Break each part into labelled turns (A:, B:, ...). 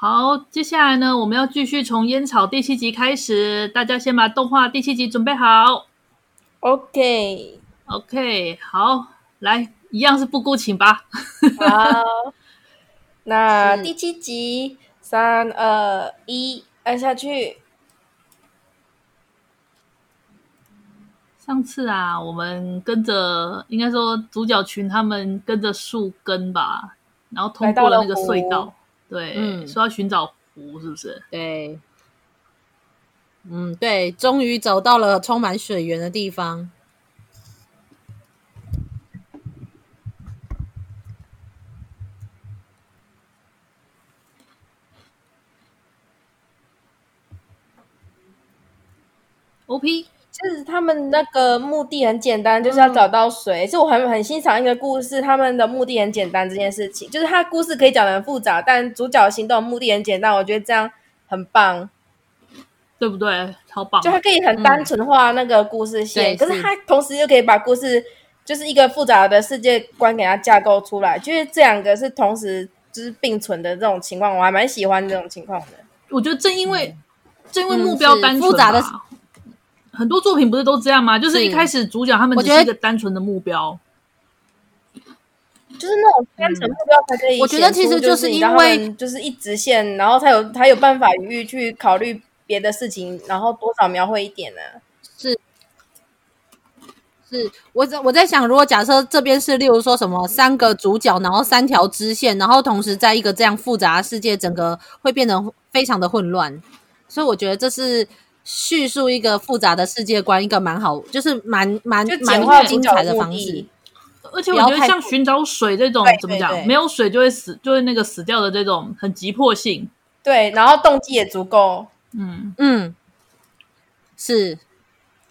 A: 好，接下来呢，我们要继续从烟草第七集开始，大家先把动画第七集准备好。
B: OK，OK，
A: 好，来，一样是不顾请吧。
B: 好，那第七集，三二一，按下去。
A: 上次啊，我们跟着，应该说主角群他们跟着树根吧，然后通过了那个隧道。对，嗯，说要寻找湖，是不是？
C: 对，嗯，对，终于走到了充满水源的地方。
A: OP。
B: 就是他们那个目的很简单，就是要找到水。是、嗯、我很很欣赏一个故事，他们的目的很简单这件事情，就是他故事可以讲的很复杂，但主角行动的目的很简单。我觉得这样很棒，
A: 对不对？超棒！
B: 就他可以很单纯化那个故事线，嗯、可是他同时又可以把故事就是一个复杂的世界观给他架构出来，就是这两个是同时就是并存的这种情况，我还蛮喜欢这种情况的。
A: 我觉得正因为、嗯、正因为目标单纯、嗯、复杂的。很多作品不是都这样吗？就是一开始主角他们只是一个单纯的目标，
B: 就是那种单纯目标才可以。
C: 我觉得其实就是因为
B: 就是一直线，然后才有才有办法余裕去考虑别的事情，然后多少描绘一点呢？
C: 是是，我在我在想，如果假设这边是例如说什么三个主角，然后三条支线，然后同时在一个这样复杂的世界，整个会变得非常的混乱。所以我觉得这是。叙述一个复杂的世界观，一个蛮好，就是蛮蛮蛮精彩的方式。
A: 而且我觉得像寻找水这种，怎么讲？没有水就会死，就会那个死掉的这种很急迫性。
B: 对，然后动机也足够。
C: 嗯嗯，是，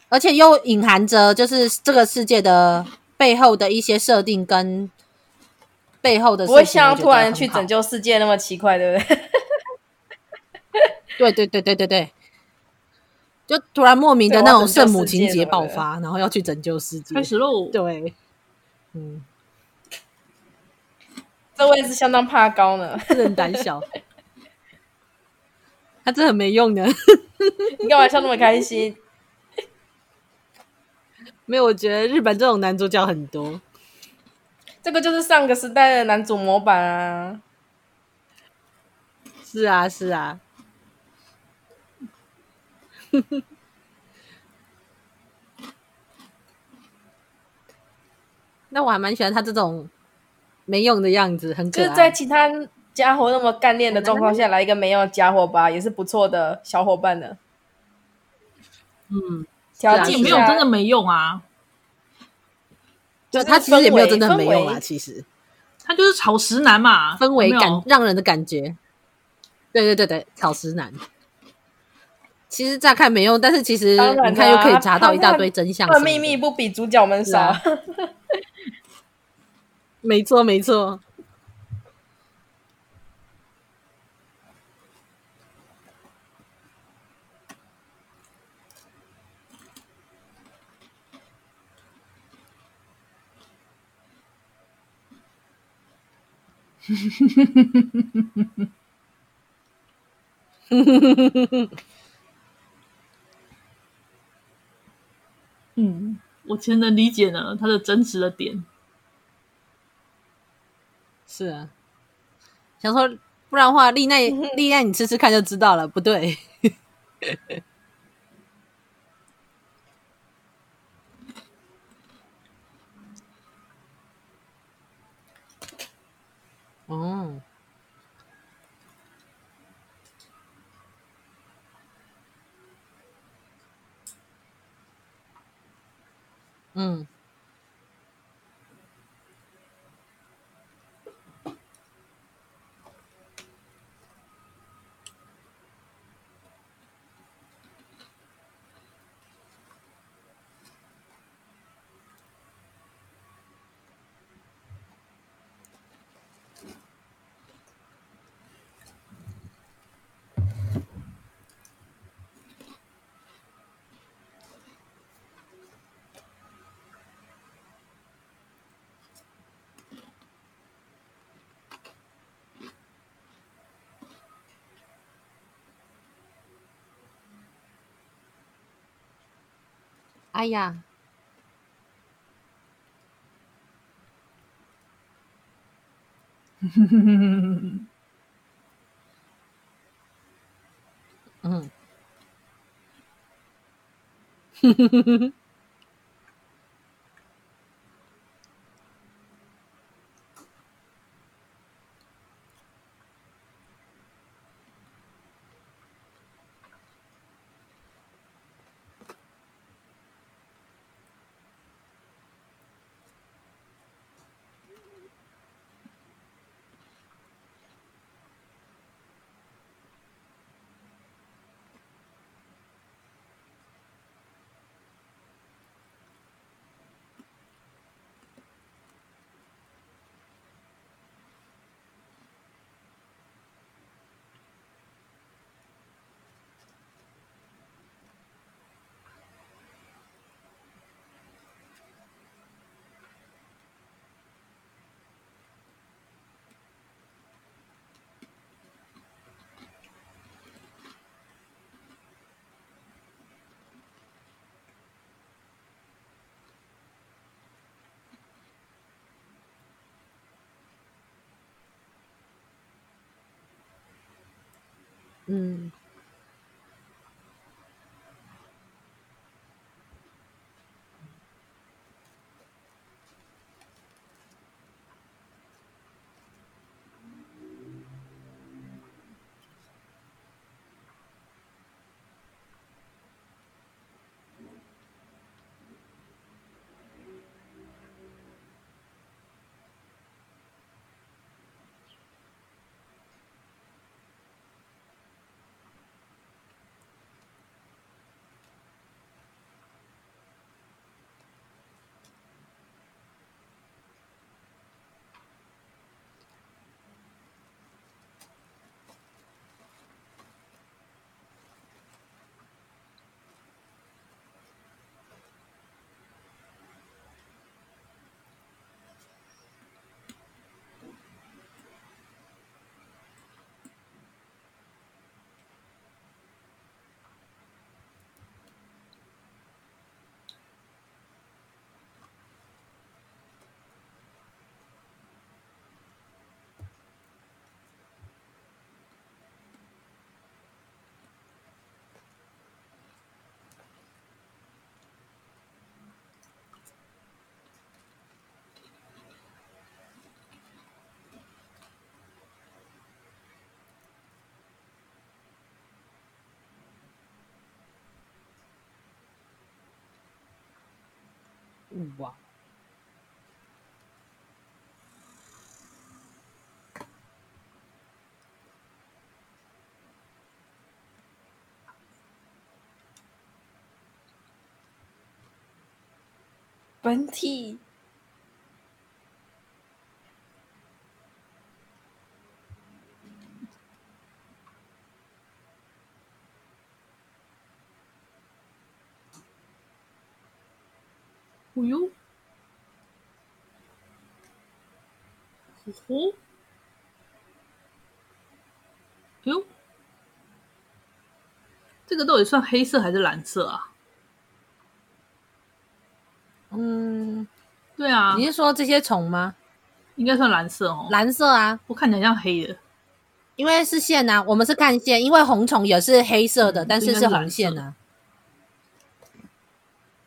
C: 而且又隐含着就是这个世界的背后的一些设定跟背后的，
B: 不会像突然去拯救世界那么奇怪，对不对？
C: 对对对对对对。就突然莫名的那种圣母情节爆发，然后要去拯救世界，
A: 开始喽！
C: 对，嗯，
B: 这位是相当怕高呢，
C: 很胆小，他真的很没用的。
B: 你干嘛笑那么开心？
C: 没有，我觉得日本这种男主角很多，
B: 这个就是上个时代的男主模板啊！
C: 是啊，是啊。那我还蛮喜欢他这种没用的样子，很可爱。
B: 就是在其他家伙那么干练的状况下来一个没用的家伙吧，也是不错的小伙伴的。
A: 嗯，条件没有真的没用啊。
C: 就他其实也没有真的没用啊，其实
A: 他就是草食男嘛，
C: 氛围感让人的感觉。对对对对，草食男。其实乍看没用，但是其实你看又可以查到一大堆真相。
B: 秘密不比主角们少。
C: 没错，没错。
A: 嗯，我其实能理解呢，他的真实的点。
C: 是啊，想说不然的话，丽奈 丽奈，你吃吃看就知道了，不对。哦。嗯。哎呀，嗯。嗯。哇！
B: 本体。
A: 哦呦，呼呼，哟，这个到底算黑色还是蓝色啊？
C: 嗯，
A: 对啊，
C: 你是说这些虫吗？
A: 应该算蓝色哦，
C: 蓝色啊，
A: 我看起来像黑的，
C: 因为是线啊，我们是看线，因为红虫也是黑色的，嗯、但是是红线啊。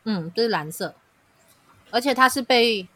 C: 嗯，这是蓝色。而且它是被。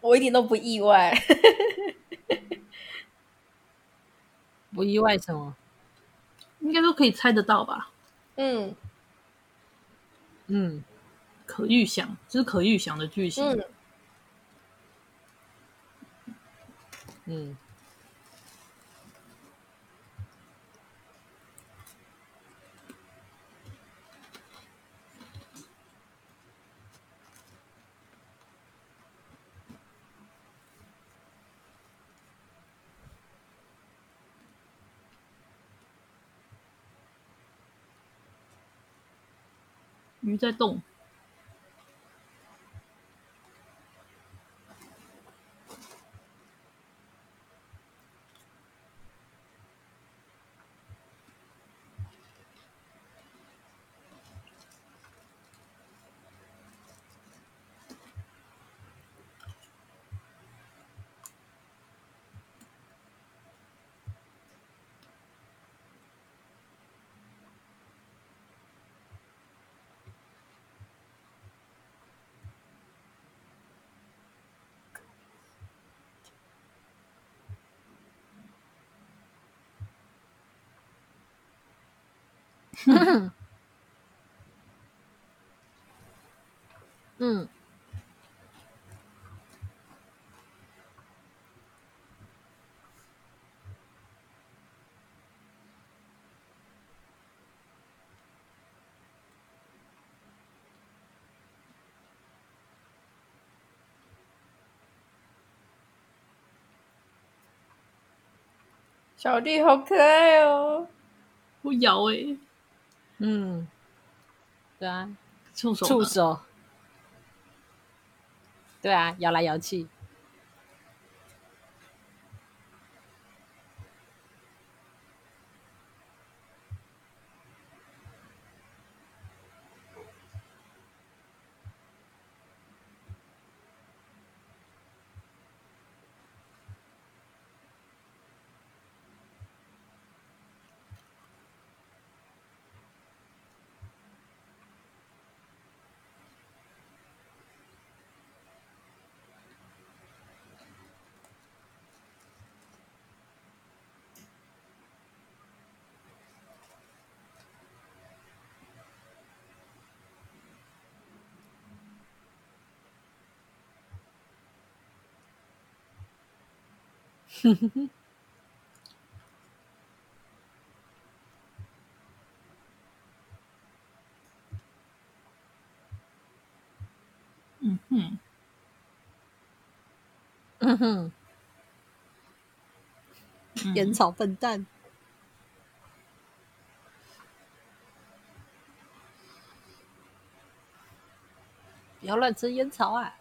B: 我一点都不意外，
C: 不意外什么？
A: 应该都可以猜得到吧？
B: 嗯
C: 嗯，
A: 可预想，就是可预想的剧情。嗯。
C: 嗯
A: 鱼在动。
C: 嗯，嗯，
B: 小弟好可爱哦，
A: 不咬哎、
C: 嗯，对啊，
A: 触手，
C: 触手，对啊，摇来摇去。
A: 嗯哼，
C: 嗯哼，烟草笨蛋，不要乱吃烟草啊！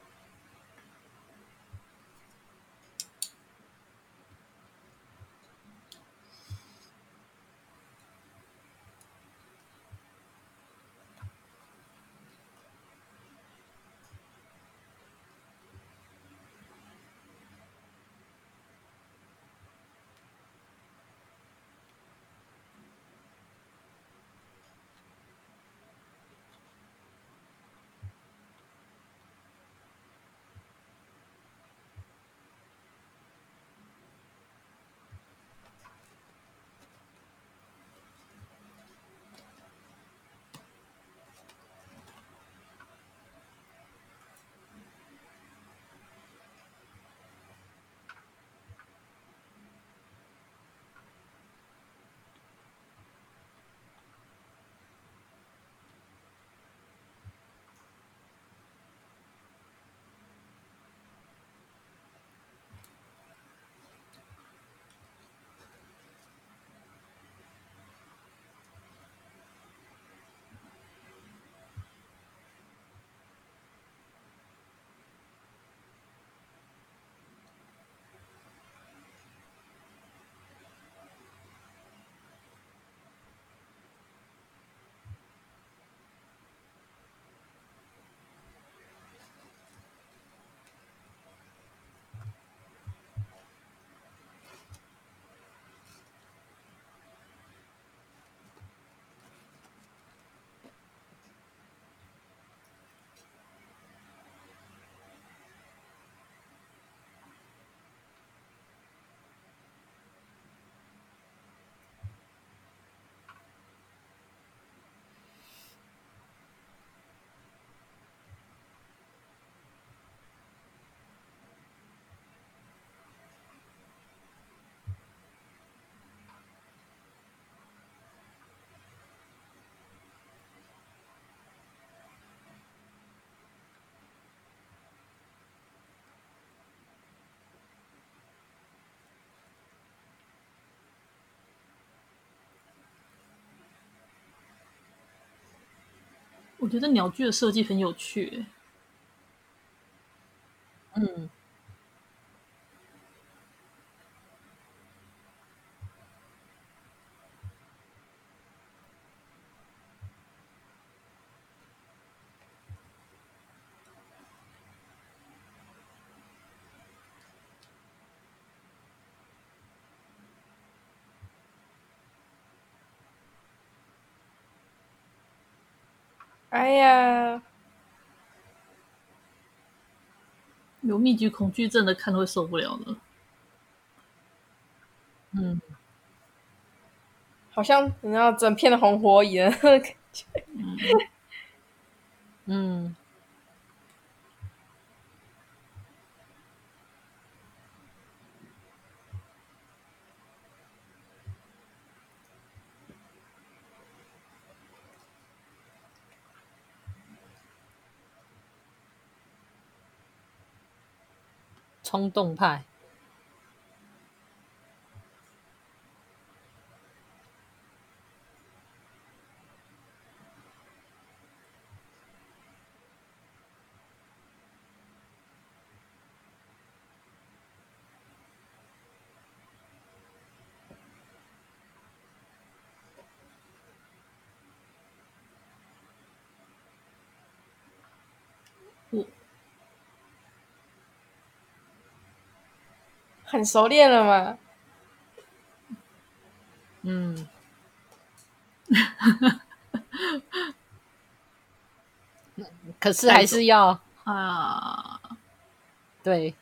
A: 我觉得鸟居的设计很有趣。
C: 嗯。
B: 哎呀，
A: 有密集恐惧症的看会受不了的。
C: 嗯，
B: 好像你知道整片的红火一样。
C: 嗯冲动派。
B: 很熟练了吗？
C: 嗯，可是还是要
A: 啊，
C: 对。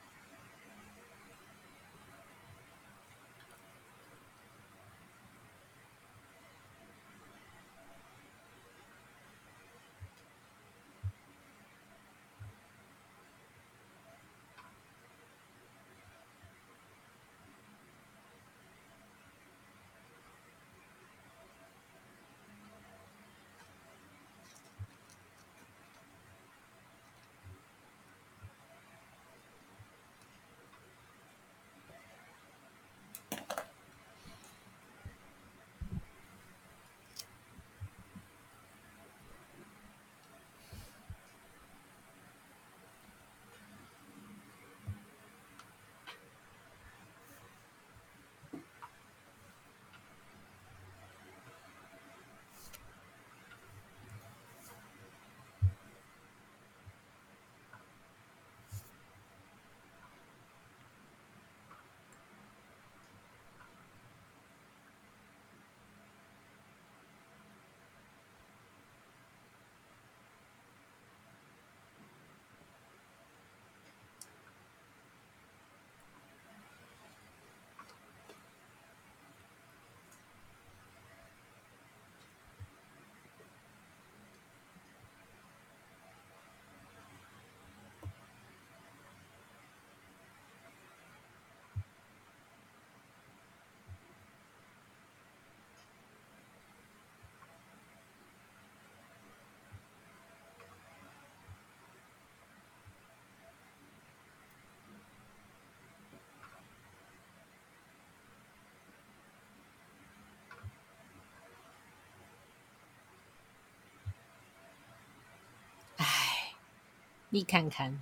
C: 你看看。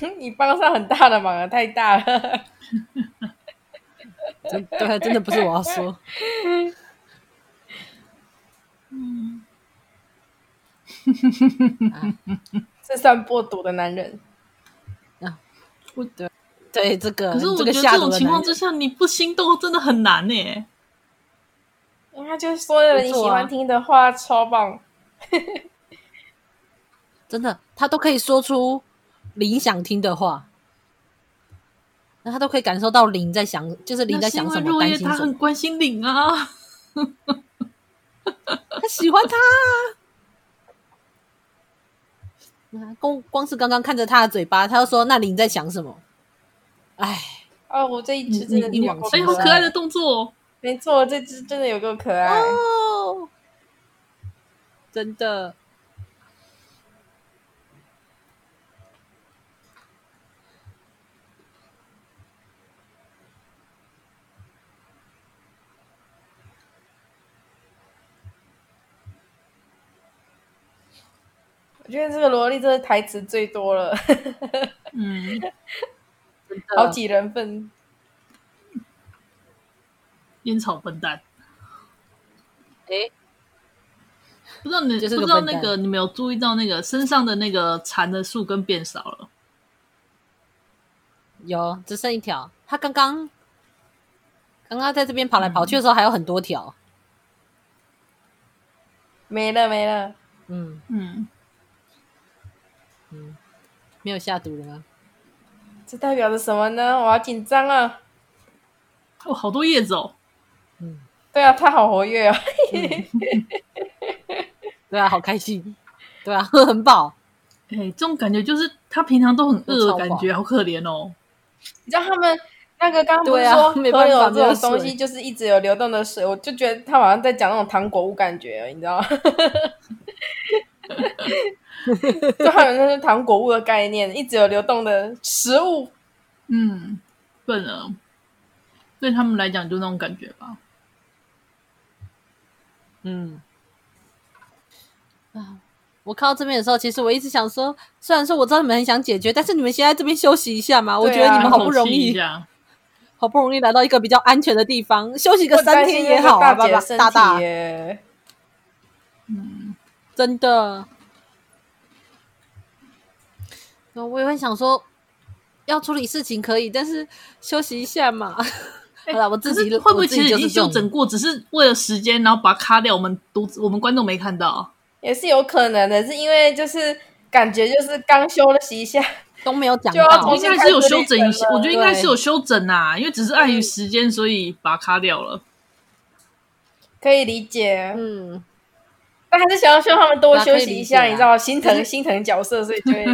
B: 你帮上很大的忙啊，太大了。
C: 真对，真的不是我要说。
A: 嗯。
B: 这算播毒的男人
C: 啊！不对，对这个，
A: 可是我觉得这种情况之下，你不心动真的很难呢。
B: 他就说了你喜欢听的话，超棒，
C: 真的，他都可以说出林想听的话，那他都可以感受到林在想，就是林在想什么，担心什么。
A: 他很关心林啊，
C: 他喜欢他。光光是刚刚看着他的嘴巴，他就说：“那林在想什么？”哎，
B: 哦，我这一只真的一往
A: 哎，好可爱的动作。
B: 没错，这只真的有够可爱
C: 哦，真的。
B: 我觉得这个萝莉真的台词最多了，
A: 嗯，
B: 好几人份。
A: 烟草笨蛋，
C: 哎，
A: 不知道你就是不知道那个你没有注意到那个身上的那个蚕的树根变少了？
C: 有，只剩一条。他刚刚刚刚在这边跑来跑去的时候，还有很多条，
B: 没了没了。
C: 嗯
A: 嗯
C: 嗯，没有下毒了吗？
B: 这代表着什么呢？我好紧张啊！
A: 哦，好多叶子哦。
C: 嗯，
B: 对啊，他好活跃啊！
C: 对啊，好开心！对啊，喝很饱。
A: 哎、欸，这种感觉就是他平常都很饿的感觉，好可怜哦。
B: 你知道他们那个刚刚不是说河流这种东西就是一直有流动的水，我就觉得他好像在讲那种糖果屋感觉，你知道吗？就还有那些糖果物的概念，一直有流动的食物。
A: 嗯，笨了，对他们来讲就那种感觉吧。
C: 嗯，啊，我看到这边的时候，其实我一直想说，虽然说我知道你们很想解决，但是你们先在这边休息一下嘛。啊、我觉得你们好不容易，好不容易来到一个比较安全的地方，休息个三天也好啊，爸爸大大。
A: 嗯，
C: 真的。我也会想说，要处理事情可以，但是休息一下嘛。好了，我自己
A: 会不会其实已经修整过，只是为了时间，然后把它卡掉。我们读我们观众没看到，
B: 也是有可能的。是因为就是感觉就是刚休了息一下
C: 都没有讲到，
A: 应该是有修整一下。我觉得应该是有修整啊，因为只是碍于时间，所以把它卡掉了。
B: 可以理解，
C: 嗯，
B: 但还是想要希望他们多休息一下，你知道，心疼心疼角色，所以就会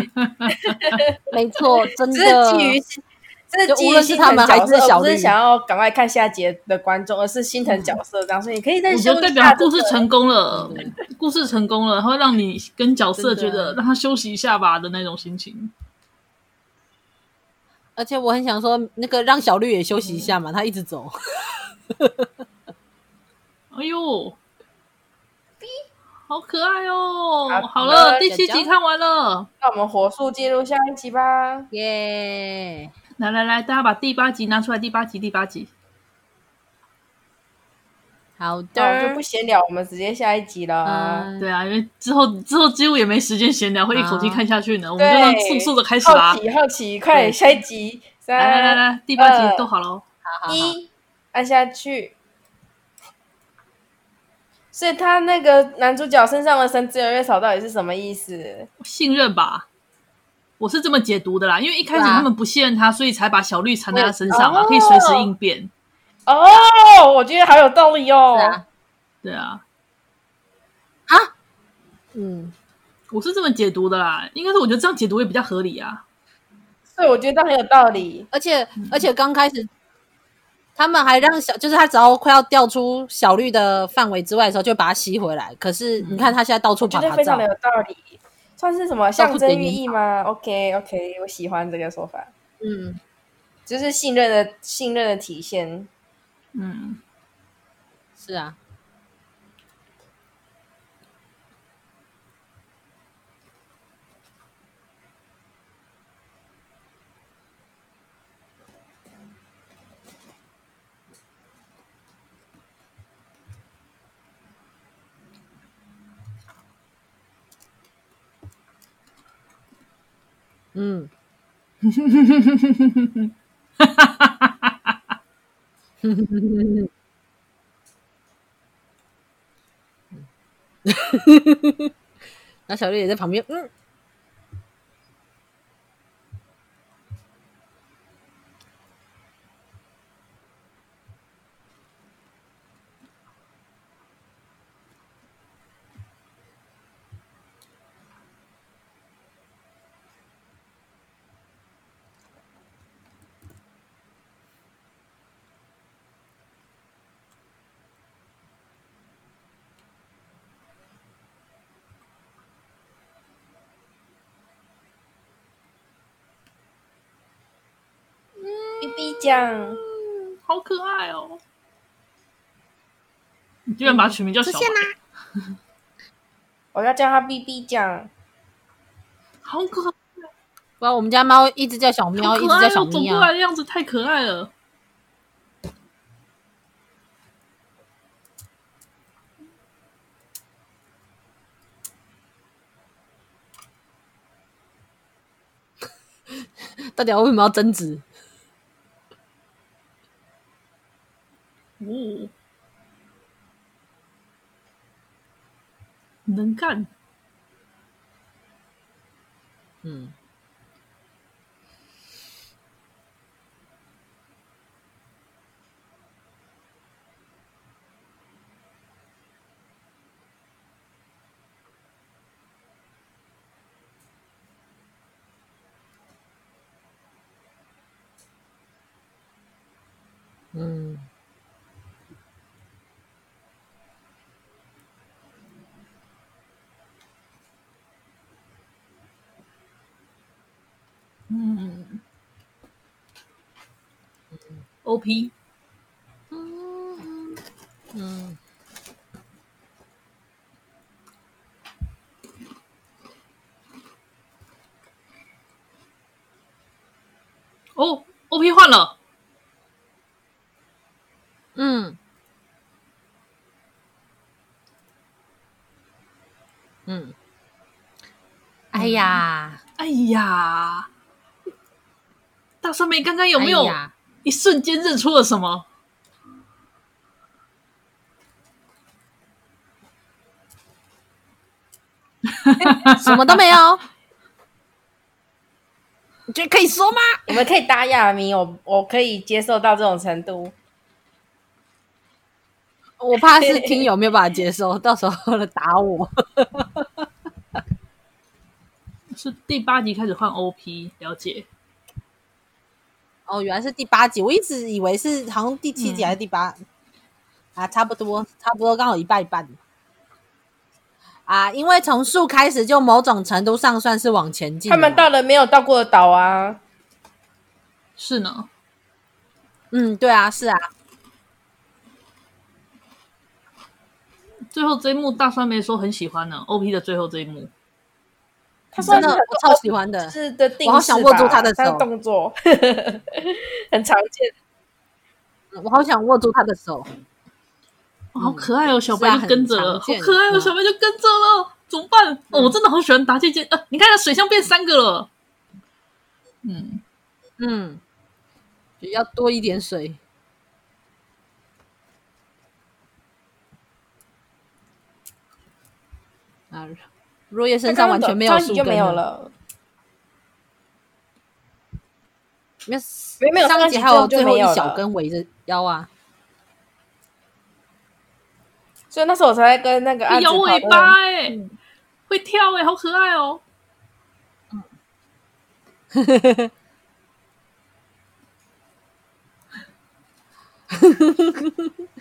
C: 没错，真的。
B: 是基于。这是他们还是想要赶快看下节的观众，而是心疼角色，这样，所以你可以再休息。
A: 代表故事成功了，故事成功了，会让你跟角色觉得让他休息一下吧的那种心情。
C: 而且我很想说，那个让小绿也休息一下嘛，他一直走。
A: 哎呦，好可爱哦！好了，第七集看完了，
B: 那我们火速进入下一集吧，
C: 耶！
A: 来来来，大家把第八集拿出来。第八集，第八集。
C: 好的，
B: 就不闲聊，我们直接下一集了。
A: 嗯、对啊，因为之后之后几乎也没时间闲聊，会一口气看下去呢。我们就让速速的开始吧。
B: 好奇，好奇，快点下一集。三
A: 来来来来，第八集都好了。好
C: 好好，
B: 一按下去。所以他那个男主角身上的神之月月草到底是什么意思？
A: 信任吧。我是这么解读的啦，因为一开始他们不信任他，啊、所以才把小绿缠在他身上嘛，可以随时应变。
B: 哦，我觉得好有道理哦。
A: 啊对啊，
C: 啊，嗯，
A: 我是这么解读的啦，应该是我觉得这样解读也比较合理啊。
B: 对，我觉得这很有道理，
C: 而且、嗯、而且刚开始他们还让小，就是他只要快要掉出小绿的范围之外的时候，就把它吸回来。可是你看他现在到处跑，他
B: 非常的有道理。算是什么象征寓意吗？OK OK，我喜欢这个说法。
C: 嗯，
B: 就是信任的信任的体现。
A: 嗯，
C: 是啊。嗯，那小绿也在旁边，嗯。
B: BB 酱，
A: 好可爱哦！你居然把它取名叫小白，
B: 我要叫它 BB 酱，
A: 好可爱！
C: 哇，我们家猫一直叫小喵，一直叫小咪啊！
A: 走过来的样子太可爱了。
C: 大家为什么要争执？
A: 哦，能
C: 嗯
A: ，OP，
C: 嗯嗯，
A: 哦，OP 换了，
C: 嗯，嗯，哎呀，
A: 哎呀。大酸梅刚刚有没有一瞬间认出了什么？
C: 哎、什么都没有？你觉得可以说吗？
B: 我们可以打哑谜，我我可以接受到这种程度。
C: 我怕是听友没有办法接受，到时候来打我。
A: 是第八集开始换 OP，了解。
C: 哦，原来是第八集，我一直以为是好像第七集还是第八、嗯、啊，差不多，差不多刚好一半一半啊。因为从树开始就某种程度上算是往前进，
B: 他们到了没有到过的岛啊，
A: 是呢，
C: 嗯，对啊，是啊。
A: 最后这一幕大酸梅说很喜欢呢，OP 的最后这一幕。
B: 他真的
C: 我超喜欢的，
B: 是的，
C: 我好想握住他的手，
B: 动作 很常见。
C: 我好想握住他的手，
A: 好可爱哦！小白就跟着了，好可爱哦！小白就跟着了，怎么办？哦，我真的好喜欢达姐姐。呃，你看，水箱变三个了。嗯
C: 嗯，要多一点水啊。若叶身上完全没有树根，就没有了。没有，没有，上集还有最后一小根围着腰啊。
B: 所以那时候我才会跟那个阿
A: 有尾巴哎、欸，会跳哎、欸，好可爱哦。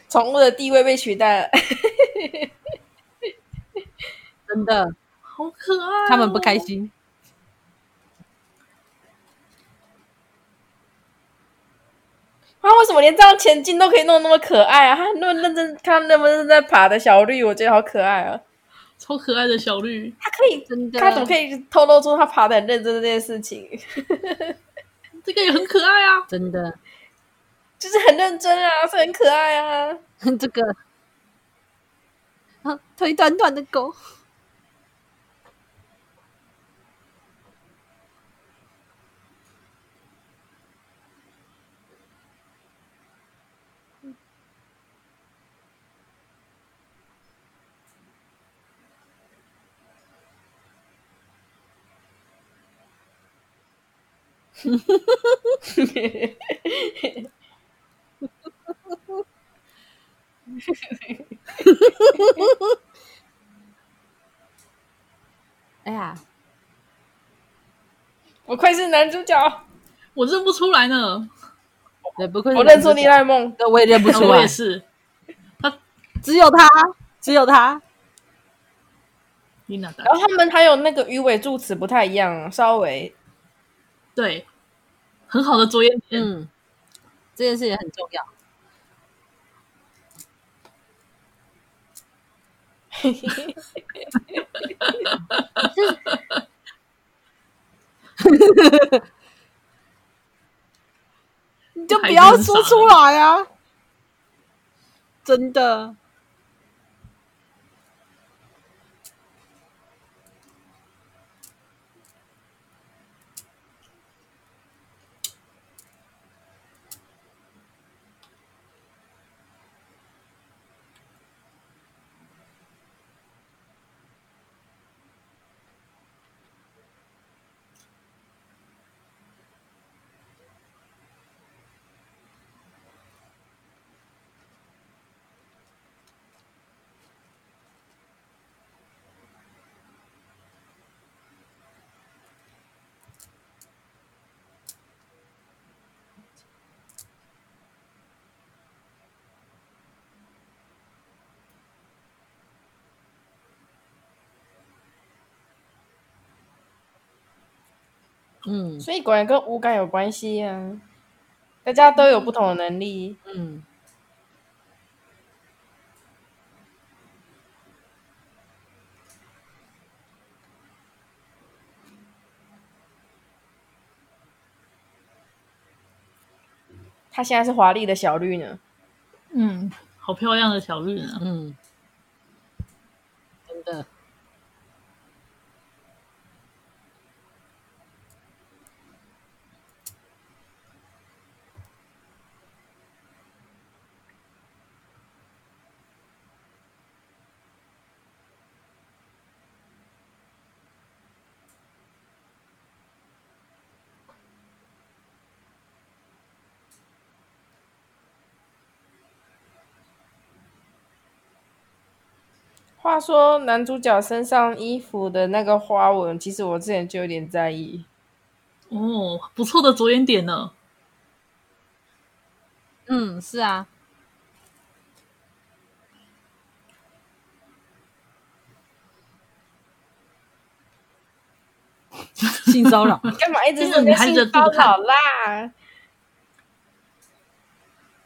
B: 宠物的地位被取代了，
C: 真的。
A: 好可爱、哦，
C: 他们不开心。
B: 他、啊、为什么连这样前进都可以弄那么可爱啊？他那么认真，看那么认真在爬的小绿，我觉得好可爱啊！
A: 超可爱的小绿，
B: 他可以真的，他怎么可以透露出他爬的很认真这件事情？
A: 这个也很可爱啊，
C: 真的，
B: 就是很认真啊，是很可爱啊。
C: 这个啊，腿短短的狗。哎呀，
B: 我愧是男主角，
A: 我认不出来呢。
C: 对，不愧
B: 我认出你赖梦，
C: 对，我也认不出来，
A: 我也是。
C: 他只有他，只有他。
B: 然后他们还有那个鱼尾助词不太一样，稍微。
A: 对，很好的作业点。
C: 嗯，这件事也很重要。嘿嘿嘿你就不要说出来啊！真的。嗯，
B: 所以果然跟五感有关系啊！大家都有不同的能力。
C: 嗯，
B: 他现在是华丽的小绿呢。
A: 嗯，好漂亮的小绿呢。
C: 嗯，真的。
B: 话说男主角身上衣服的那个花纹，其实我之前就有点在意。
A: 哦，不错的着眼点呢。
C: 嗯，是啊。性骚扰？
B: 干嘛一直说性骚扰啦？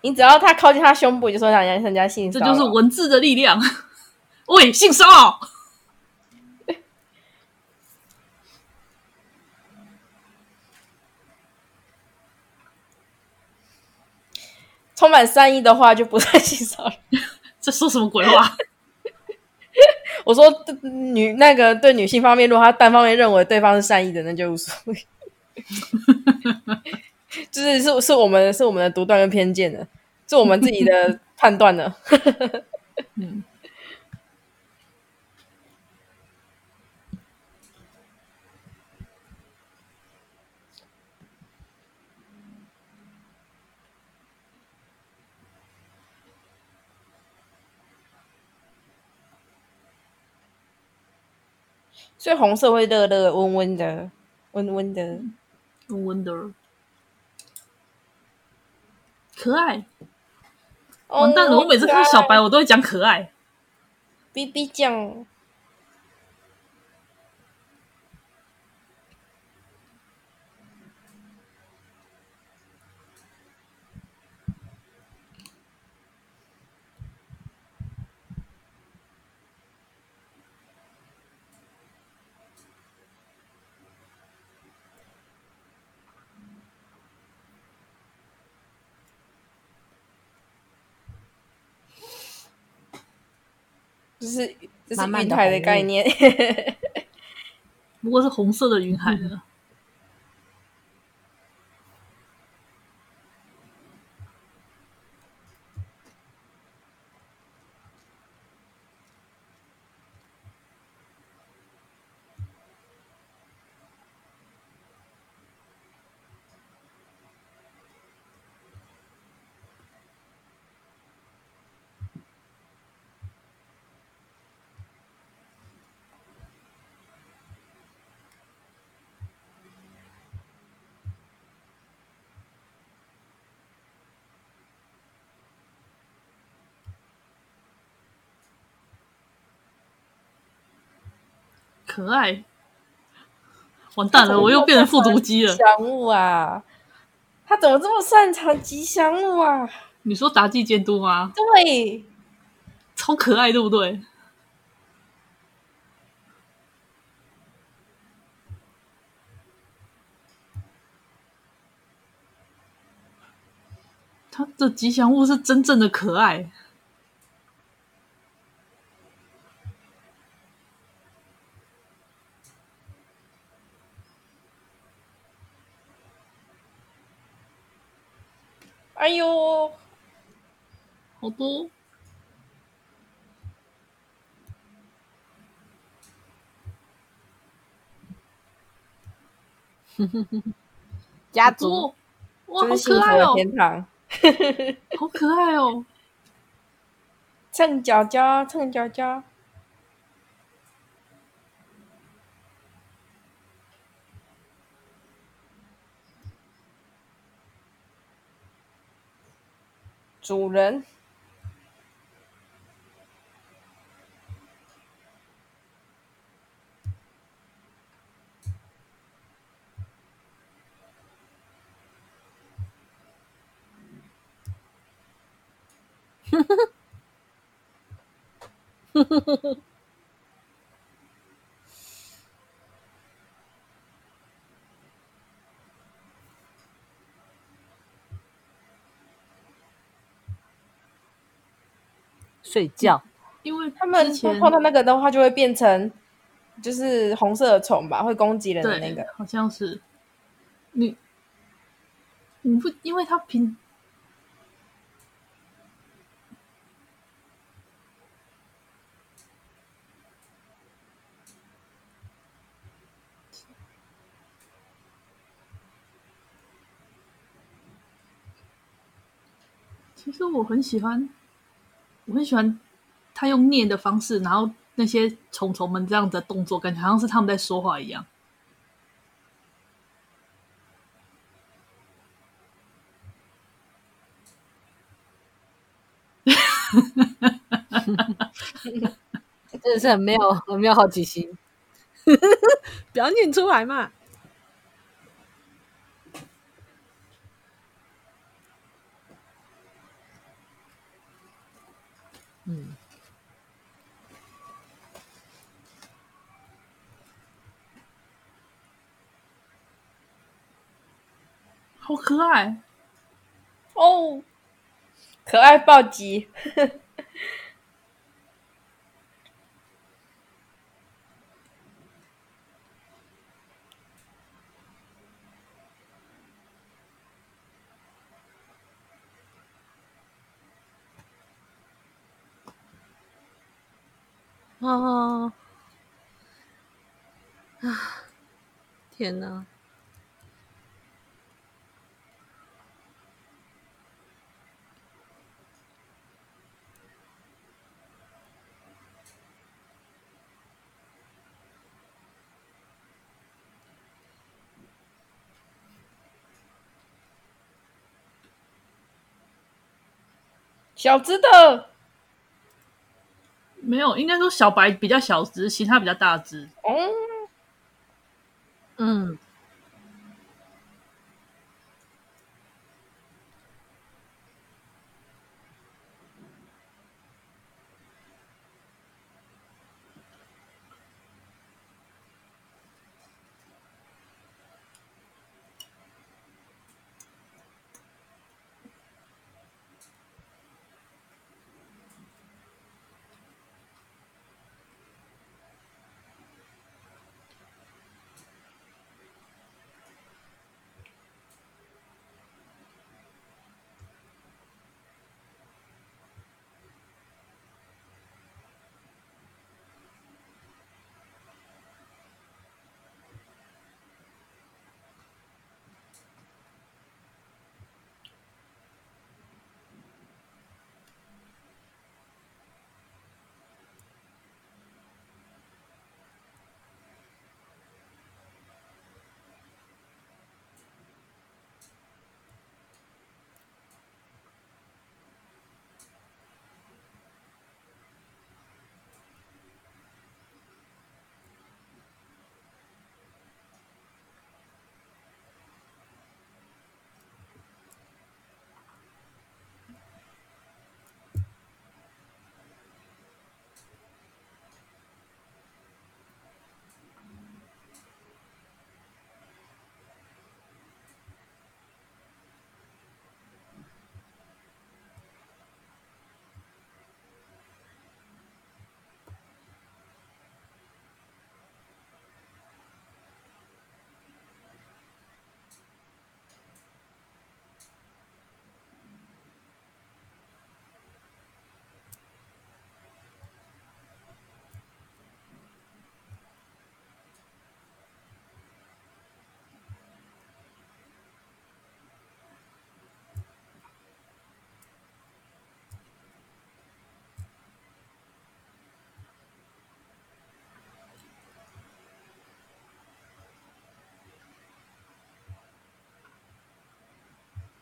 B: 你只要他靠近他胸部，就说人家人家性骚扰，
A: 这就是文字的力量。喂，性骚扰，
B: 充满善意的话就不算性骚扰。
A: 这说什么鬼话？
B: 我说女那个对女性方面，如果他单方面认为对方是善意的，那就无所谓。就是是是我们是我们的独断跟偏见的，是我们自己的判断的。嗯。所以红色会热热温温的，温温的，
A: 温温的，可爱。完蛋了！我每次看小白，我都会讲可爱。
B: BB 酱。这是这是云海的概念，
A: 不过是红色的云海呢。可爱，完蛋了，我又变成复读机了。
B: 吉祥物啊，他怎么这么擅长吉祥物啊？
A: 你说杂技监督吗？
B: 对，
A: 超可爱，对不对？他的吉祥物是真正的可爱。
B: 哎呦，
A: 好多！
C: 哼哼哼，家族
A: 哇，好可爱哦！
B: 天堂，
A: 好可爱哦！
B: 蹭脚脚，蹭脚脚。主人，
C: 呵呵呵，呵呵呵睡觉，
A: 因为
B: 他们碰到那个的话，就会变成就是红色的虫吧，会攻击人的那个，
A: 好像是你，你不，因为他平，其实我很喜欢。我很喜欢他用念的方式，然后那些虫虫们这样的动作，感觉好像是他们在说话一样。
C: 真的是很没有很没有好奇心，不要念出来嘛。
A: 好可爱
B: 哦，可爱暴击。
C: 啊啊！天哪！
B: 小只的。
A: 没有，应该说小白比较小只，其他比较大只。
B: 哦，
C: 嗯。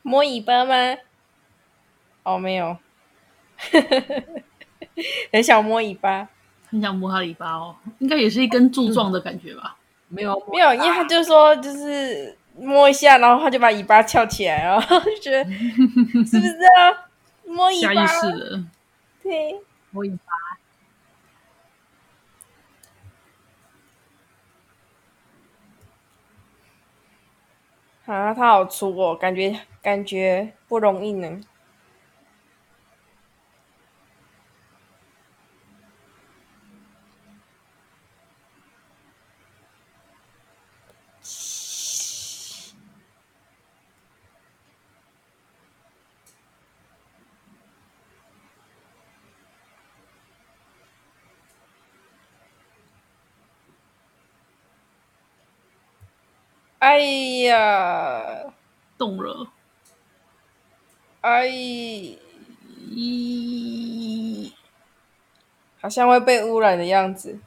B: 摸尾巴吗？哦，没有，很想摸尾巴，
A: 很想摸它尾巴哦，应该也是一根柱状的感觉吧？
C: 嗯、没有
B: 没有，因为他就说就是摸一下，然后他就把尾巴翘起来，然后 就觉得 是不是啊？摸尾巴，
A: 下意识的，
B: 对，
C: 摸尾巴。
B: 啊，他好粗哦，感觉感觉不容易呢。哎呀，
A: 动了！
B: 哎，咦，好像会被污染的样子。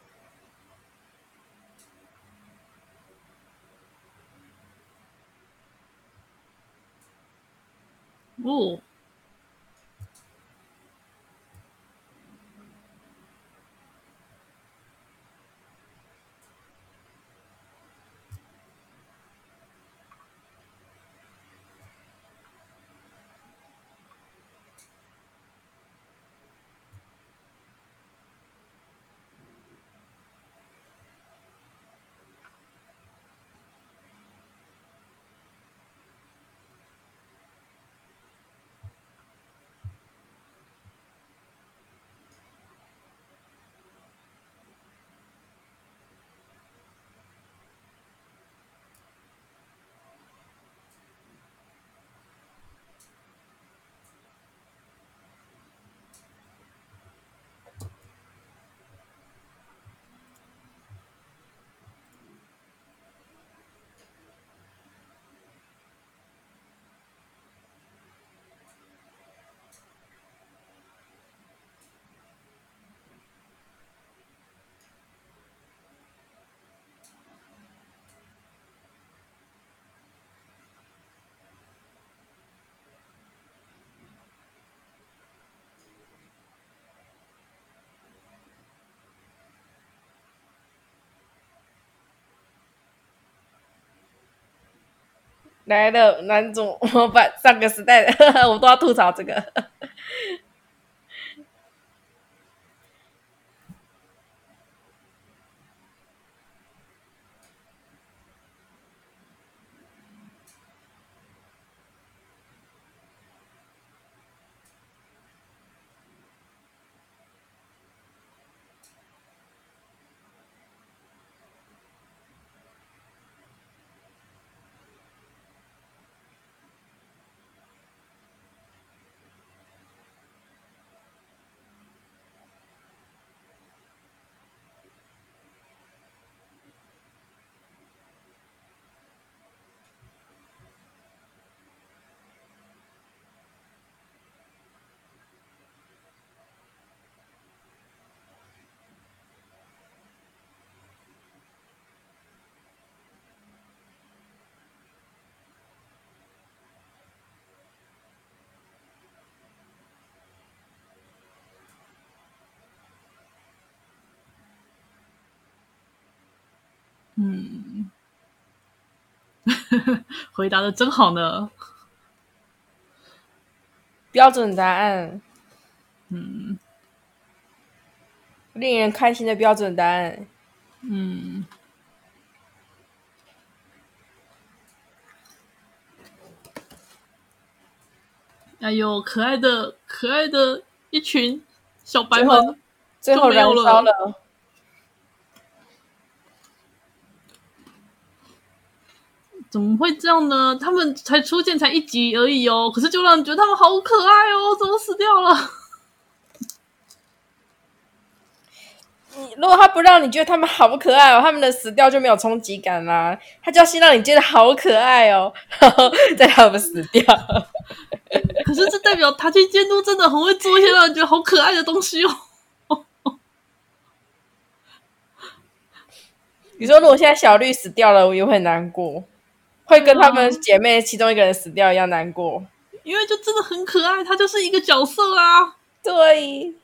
A: 哦。
B: 来了，男主，我把上个时代的，我都要吐槽这个。
A: 嗯，回答的真好呢。
B: 标准答案，
A: 嗯，
B: 令人开心的标准答案，
A: 嗯。哎呦，可爱的可爱的一群小白们，
B: 最后燃烧了。
A: 怎么会这样呢？他们才出现才一集而已哦，可是就让人觉得他们好可爱哦，怎么死掉了？
B: 你如果他不让你觉得他们好可爱哦，他们的死掉就没有冲击感啦。他就要先让你觉得好可爱哦，然 后再让他们死掉。
A: 可是这代表他去监督真的很会做一些让人觉得好可爱的东西哦。
B: 你说如果现在小绿死掉了，我也会难过。会跟他们姐妹其中一个人死掉一样难过，
A: 因为就真的很可爱，他就是一个角色啊。
B: 对，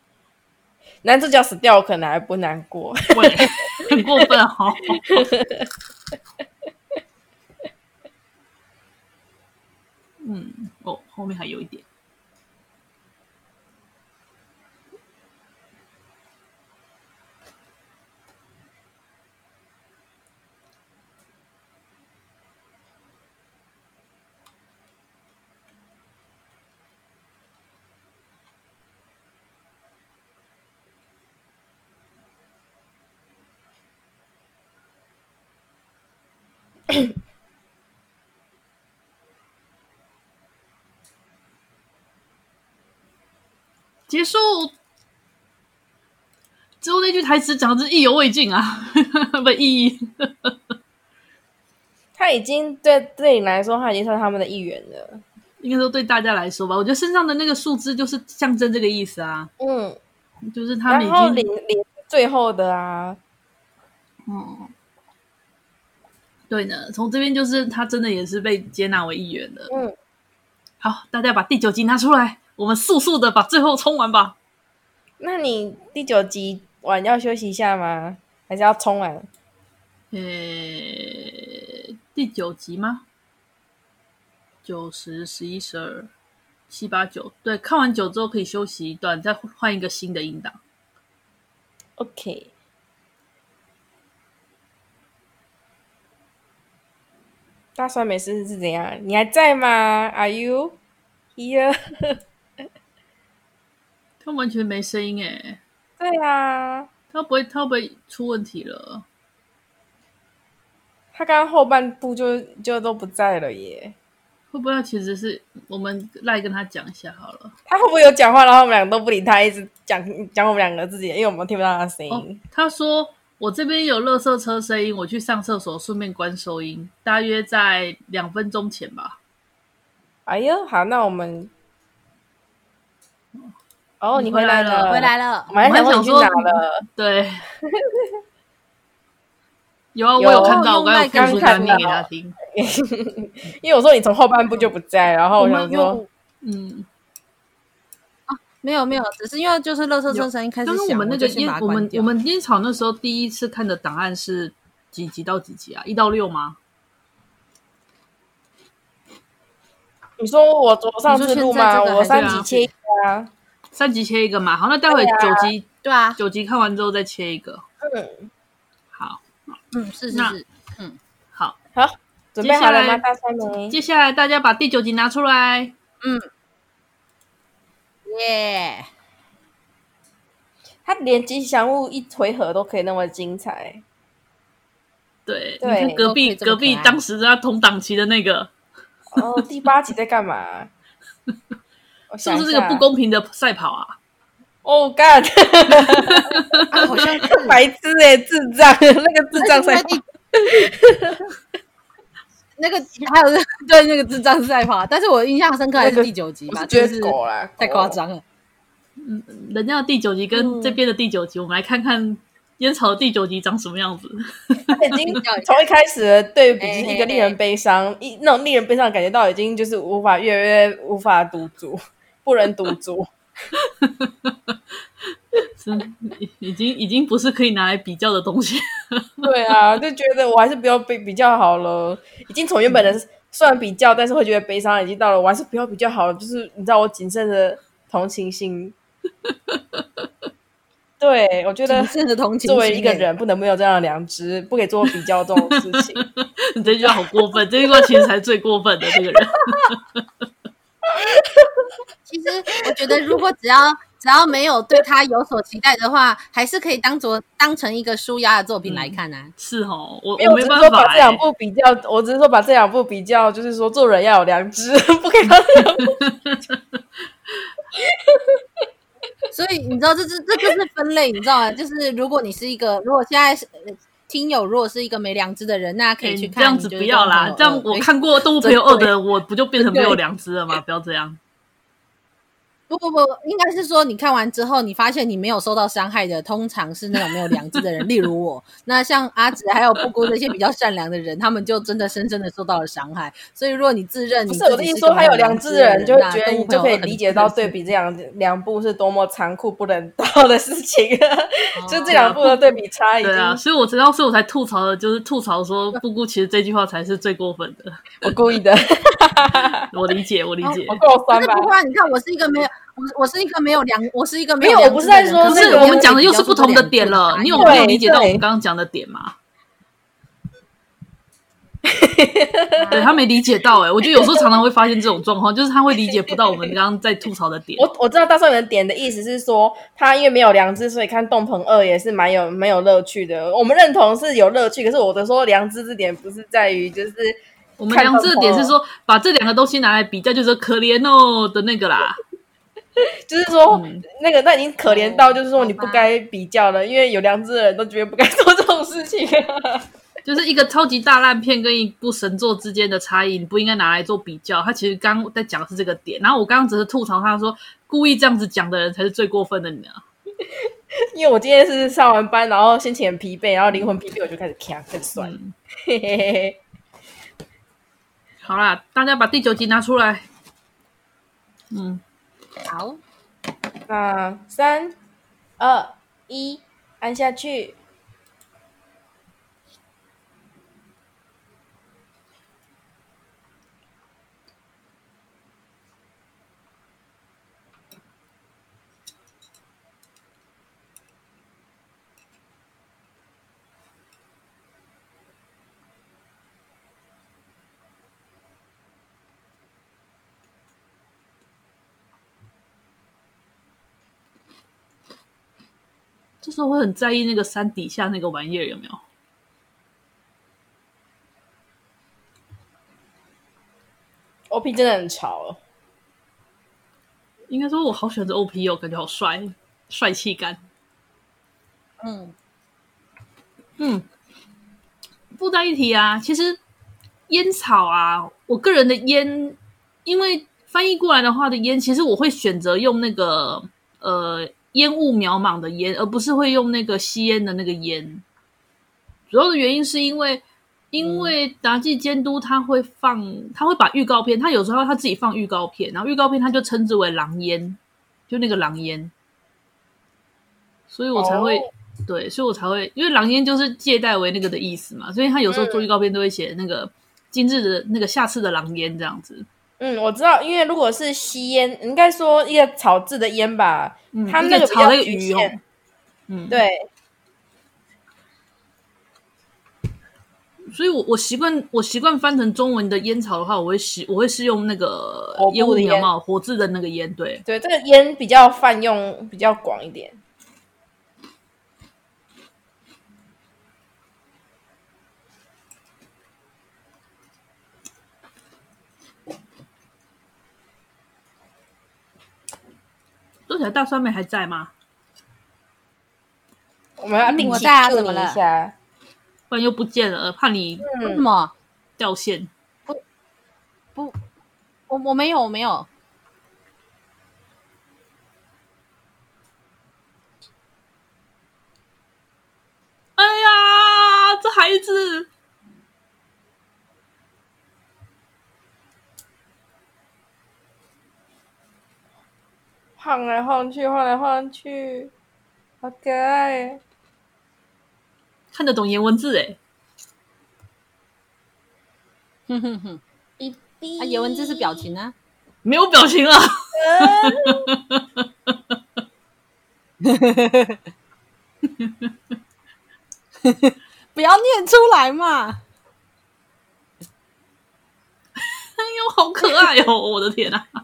B: 男主角死掉我可能还不难过，
A: 喂，很过分哈、哦。嗯，哦，后面还有一点。结束之后那句台词讲的是意犹未尽啊，不意义。
B: 他已经对对你来说，他已经算他们的一员了。
A: 应该说对大家来说吧，我觉得身上的那个树枝就是象征这个意思啊。嗯，就是他们已经
B: 领领最后的啊。
A: 嗯。对呢，从这边就是他真的也是被接纳为一员的。嗯，好，大家把第九集拿出来，我们速速的把最后冲完吧。
B: 那你第九集完要休息一下吗？还是要冲完？
A: 呃，第九集吗？九十、十一、十二、七八九，对，看完九之后可以休息一段，再换一个新的音档。
B: OK。大酸梅是是怎样？你还在吗？Are you here？
A: 他完全没声音诶。
B: 对啊，
A: 他不会，他不会出问题了？
B: 他刚刚后半部就就都不在了耶。
A: 会不会其实是我们赖跟他讲一下好了？
B: 他会不会有讲话，然后我们两个都不理他，一直讲讲我们两个自己，因为我们听不到他的声音。
A: 哦，他说。我这边有垃圾车声音，我去上厕所，顺便关收音，大约在两分钟前吧。
B: 哎呀，好，那我们哦，你回来了，
C: 回来了，
B: 我还想说你去哪了？
A: 对，有啊，我有看到，我刚刚复述念给他听，
B: 因为我说你从后半部就不在，然后我想说，嗯。
C: 没有没有，只是因为就是垃圾车声音开始响。刚刚
A: 我们那个烟，我们我们烟草那时候第一次看的档案是几集到几集啊？一到六吗？
B: 你说我我上次录吗？我三集切一个啊，
A: 三集切一个嘛。好，那待会九集
C: 对啊，
A: 九集看完之后再切一个。
B: 嗯，
A: 好，
C: 嗯是是是，嗯
A: 好
B: 好，准备好了吗？大酸梅，
A: 接下来大家把第九集拿出来，
C: 嗯。耶！
B: 他连吉祥物一回合都可以那么精彩，
A: 对，对，你看隔壁隔壁当时在同档期的那个，
B: 哦，第八集在干嘛？
A: 是不是这个不公平的赛跑啊？
B: 哦 god，好像白痴哎，智障，那个智障赛跑。
C: 那个还有 对那个智障赛跑，但是我印象深刻还是第九集吧，就是太夸张了。
A: 嗯，人家的第九集跟这边的第九集，我们来看看烟草的第九集长什么样子。
B: 已经 从一开始的对比是一个令人悲伤，一那种令人悲伤的感觉到已经就是无法越来越无法独足，不能独足。
A: 是已经已经不是可以拿来比较的东西。
B: 对啊，就觉得我还是不要比比较好了。已经从原本的算比较，但是会觉得悲伤，已经到了我还是不要比较好了。就是你知道，我谨慎的同情心。对，我觉得作为一个人，不能没有这样的良知，不可以做比较这种事情。
A: 你这句话好过分，这句话其实才是最过分的这个人。
C: 其实我觉得，如果只要只要没有对他有所期待的话，还是可以当做当成一个舒压的作品来看啊。
A: 是哦，我
B: 我没办法把这两部比较，我只是说把这两部比较，就是说做人要有良知，不可以把这两部比较。
C: 所以你知道，这这这就是分类，你知道吗？就是如果你是一个，如果现在是听友，如果是一个没良知的人，那可以去看。
A: 这样子不要啦，这样我看过《动物朋友二》的，我不就变成没有良知了吗？不要这样。
C: 不不不，应该是说你看完之后，你发现你没有受到伤害的，通常是那种没有良知的人，例如我。那像阿紫还有布姑这些比较善良的人，他们就真的深深的受到了伤害。所以如果你自认你是，不是我的意思说，还有良知的人，
B: 就会觉得你就可以理解到对比这两两部是多么残酷不人道的事情。哦、就这两部的对比差异。
A: 对啊，所以我知道，所以我才吐槽的，就是吐槽说 布姑其实这句话才是最过分的。
B: 我故意的，
A: 我理解，我理解。
B: 我够酸吧？
C: 不过你看，我是一个没有。我我是一个没有良，我是一个没有。
B: 我不是在说，
A: 可是我们讲的又是不同的点了。你有没有理解到我们刚刚讲的点吗？对，他没理解到哎、欸，我觉得有时候常常会发现这种状况，就是他会理解不到我们刚刚在吐槽的点。
B: 我我知道大少爷的点的意思是说，他因为没有良知，所以看《洞棚二》也是蛮有蛮有乐趣的。我们认同是有乐趣，可是我的说良知这点不是在于就是
A: 我们良知的点是说把这两个东西拿来比较，就是可怜哦的那个啦。
B: 就是说，嗯、那个那已经可怜到，就是说你不该比较了，因为有良知的人都觉得不该做这种事情。
A: 就是一个超级大烂片跟一部神作之间的差异，你不应该拿来做比较。他其实刚在讲的是这个点，然后我刚刚只是吐槽他说，故意这样子讲的人才是最过分的你啊。
B: 因为我今天是上完班，然后心情很疲惫，然后灵魂疲惫，我就开始卡，开始酸。嗯、
A: 好啦，大家把第九集拿出来。嗯。
C: 好，
B: 那三二一，按下去。
A: 这时候会很在意那个山底下那个玩意儿有没有
B: ？OP 真的很潮，
A: 应该说我好喜欢这 OP 哦，感觉好帅，帅气感。嗯嗯，附带一提啊，其实烟草啊，我个人的烟，因为翻译过来的话的烟，其实我会选择用那个呃。烟雾渺茫的烟，而不是会用那个吸烟的那个烟。主要的原因是因为，因为杂技监督他会放，他会把预告片，他有时候他自己放预告片，然后预告片他就称之为狼烟，就那个狼烟。所以我才会、哦、对，所以我才会，因为狼烟就是借代为那个的意思嘛，所以他有时候做预告片都会写那个今日的那个下次的狼烟这样子。
B: 嗯，我知道，因为如果是吸烟，应该说一个草字的烟吧，
A: 嗯，
B: 它那个比较局限。
A: 嗯，
B: 对。
A: 所以我我习惯我习惯翻成中文的烟草的话，我会习我会是用那个烟雾的烟嘛火字的那个烟，对
B: 对，这个烟比较泛用，比较广一点。
A: 说起来，大酸梅还在吗？
B: 我们要定期注意一下，
A: 不然又不见了，怕你
C: 什么
A: 掉线？
C: 不不，我我没有我没有。
A: 哎呀，这孩子！
B: 晃来晃去，晃来晃去，好可爱！
A: 看得懂颜文字哎，
C: 哼哼哼，啊，颜文字是表情啊，
A: 没有表情啊，
C: 不要念出来嘛！
A: 哎呦，好可爱哦！我的天啊！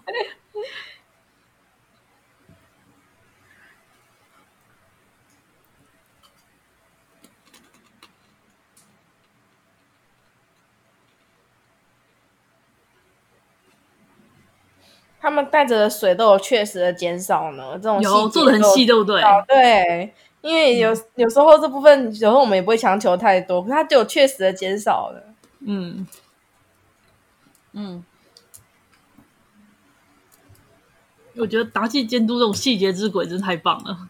B: 他们带着的水都有确实的减少呢，这种
A: 有做的很细，对不对？
B: 对，因为有有时候这部分有时候我们也不会强求太多，可它就有确实的减少了。
A: 嗯
C: 嗯
A: 我觉得达纪监督这种细节之鬼真是太棒了。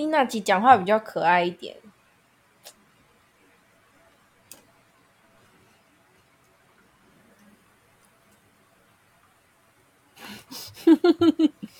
B: 妮娜吉讲话比较可爱一点。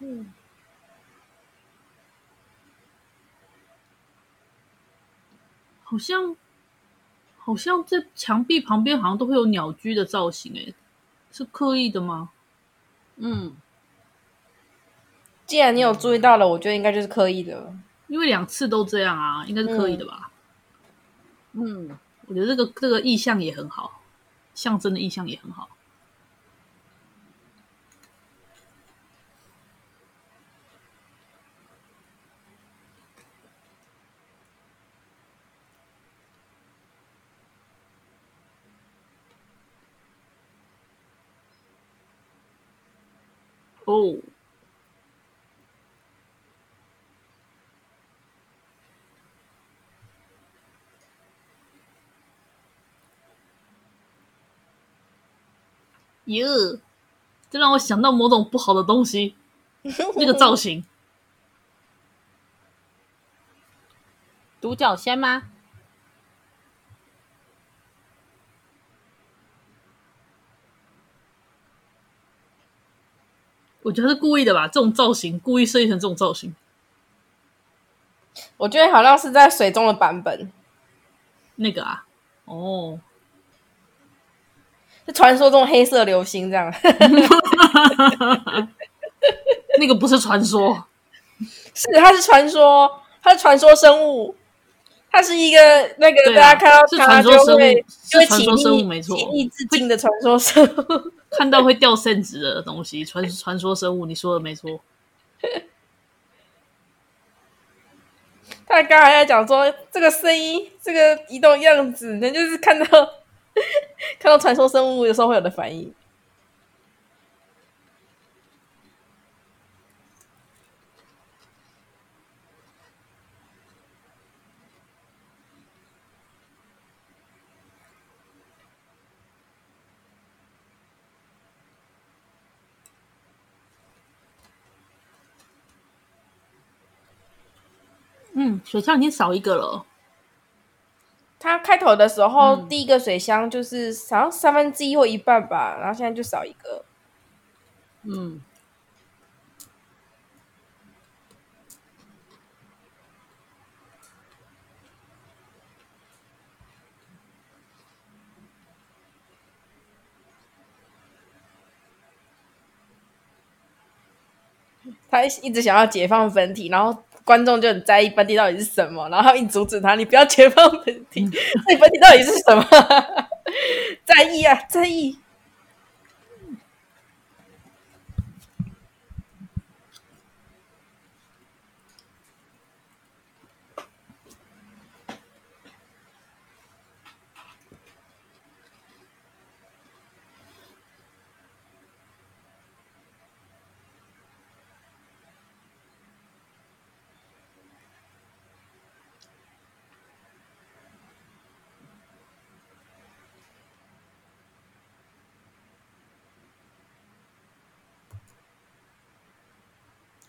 B: 嗯，
A: 好像好像在墙壁旁边好像都会有鸟居的造型，诶，是刻意的吗？
C: 嗯，
B: 既然你有注意到了，我觉得应该就是刻意的，
A: 因为两次都这样啊，应该是刻意的吧？
C: 嗯，
A: 我觉得这个这个意象也很好，象征的意象也很好。哦，哟，这让我想到某种不好的东西，那个造型，
C: 独角仙吗？
A: 我觉得是故意的吧，这种造型故意设计成这种造型。
B: 我觉得好像是在水中的版本。
A: 那个啊，哦，
B: 是传说中黑色流星这样。
A: 那个不是传说，
B: 是它是传说，它是传说生物，它是一个那个、啊、大家看到它就会就会起立起立致敬的传说生物。
A: 看到会掉圣旨的东西，传传说生物，你说的没错。
B: 他刚才在讲说，这个声音，这个移动样子，那就是看到 看到传说生物有时候会有的反应。
A: 嗯，水箱已经少一个了。
B: 它开头的时候，嗯、第一个水箱就是好像三分之一或一半吧，然后现在就少一个。
C: 嗯，
B: 他一直想要解放本体，然后。观众就很在意本体到底是什么，然后他一阻止他，你不要解放本体，那本体到底是什么？在意啊，在意。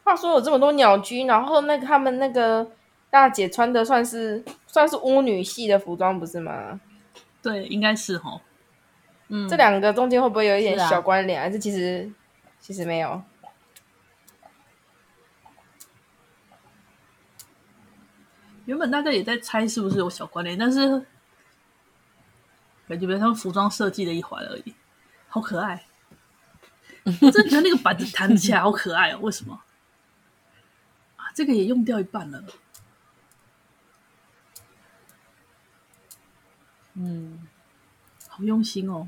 B: 话说有这么多鸟居，然后那个他们那个大姐穿的算是算是巫女系的服装，不是吗？
A: 对，应该是哦。
B: 嗯，这两个中间会不会有一点小关联？还是其实其实没有？
A: 原本大家也在猜是不是有小关联，但是感觉比较像服装设计的一环而已。好可爱！我真的觉得那个板子弹起来好可爱哦。为什么？啊，这个也用掉一半了。嗯，好用心哦。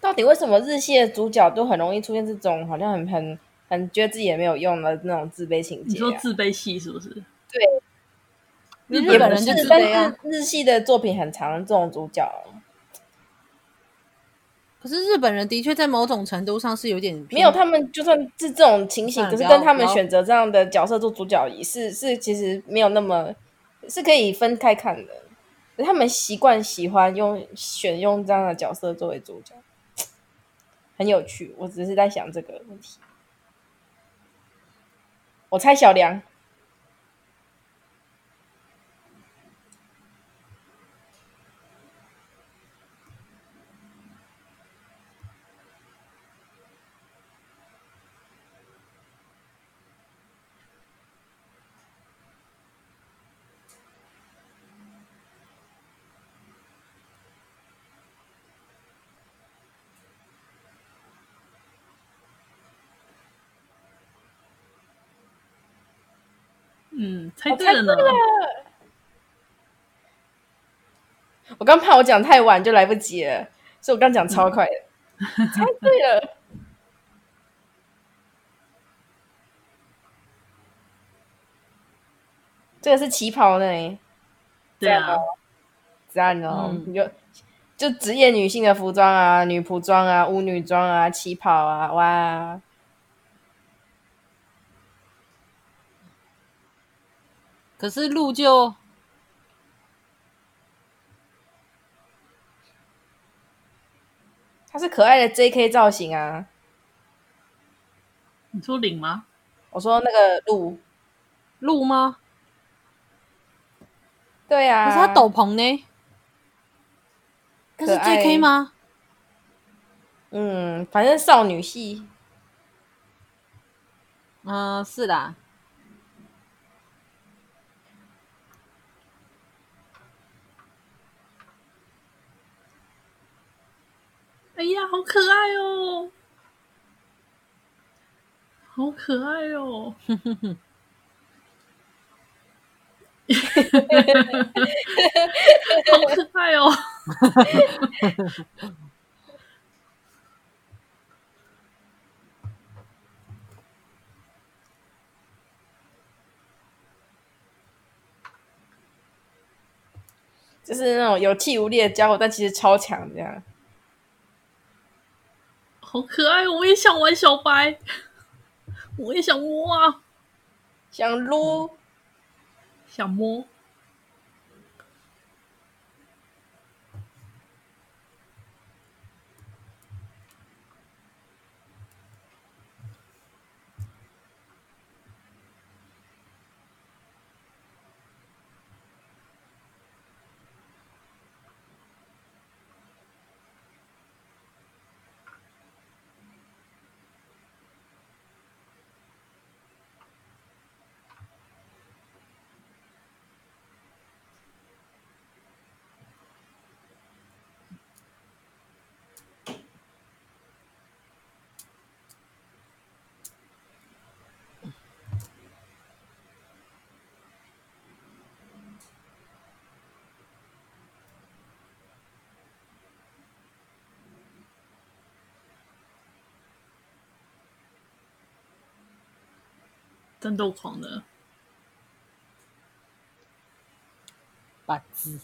B: 到底为什么日系的主角都很容易出现这种好像很很很觉得自己也没有用的那种自卑情节、啊？
A: 你说自卑系是不是？
B: 对，日本人就是，但是日系的作品很常这种主角。
C: 可是日本人的确在某种程度上是有点
B: 没有，他们就算是这种情形，可是跟他们选择这样的角色做主角也是是其实没有那么是可以分开看的。他们习惯喜欢用选用这样的角色作为主角。很有趣，我只是在想这个问题。我猜小梁。
A: 嗯，猜对了呢。
B: 我刚怕我讲太晚就来不及了，所以我刚讲超快的。嗯、猜对了，这个是旗袍呢。
A: 对啊，
B: 这样哦，嗯、就就职业女性的服装啊，女仆装啊，巫女装啊，旗袍啊，哇。
C: 可是鹿就，
B: 它是可爱的 JK 造型啊！
A: 你说领吗？
B: 我说那个鹿，
C: 鹿吗？
B: 对呀、啊。
C: 可是它斗篷呢？可是 JK 吗？
B: 嗯，反正少女系。
C: 嗯、呃，是的。
A: 哎呀，好可爱哦！好可爱哦！好可爱哦！
B: 就是那种有气无力的家伙，但其实超强这样。
A: 好可爱，我也想玩小白，我也想摸啊，
B: 想撸，
A: 想摸。战斗狂的
C: 八字。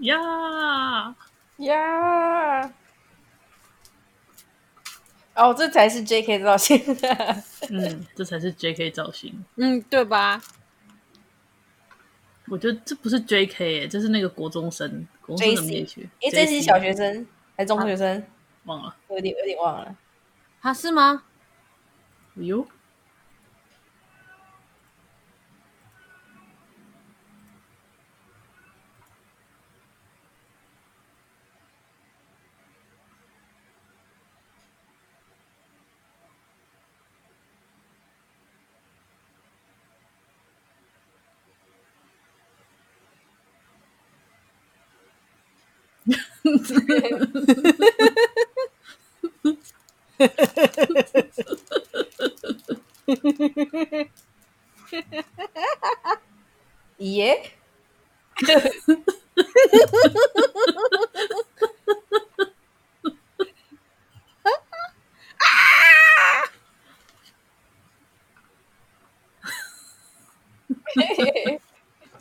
A: 呀
B: 呀！Yeah! Yeah! 哦，这才是 JK 造型。
A: 嗯，这才是 JK 造型。
C: 嗯，对吧？
A: 我觉得这不是 JK，这是那个国中生，国中生的面具。
B: 哎，这是小学生还是中学生？
A: 忘了，
B: 有点有点忘了。
C: 他是吗？
A: 哟。哈
B: 耶！
C: 哈哈哈哈哈！哈哈哈哈哈！啊！嘿嘿嘿！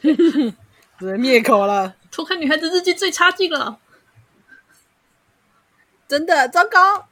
C: 嘿嘿嘿！只能灭口了。
A: 偷看女孩子日记最差劲了，
C: 真的糟糕。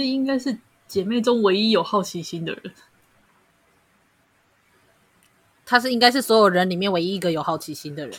A: 这应该是姐妹中唯一有好奇心的人。
C: 他是应该是所有人里面唯一一个有好奇心的人。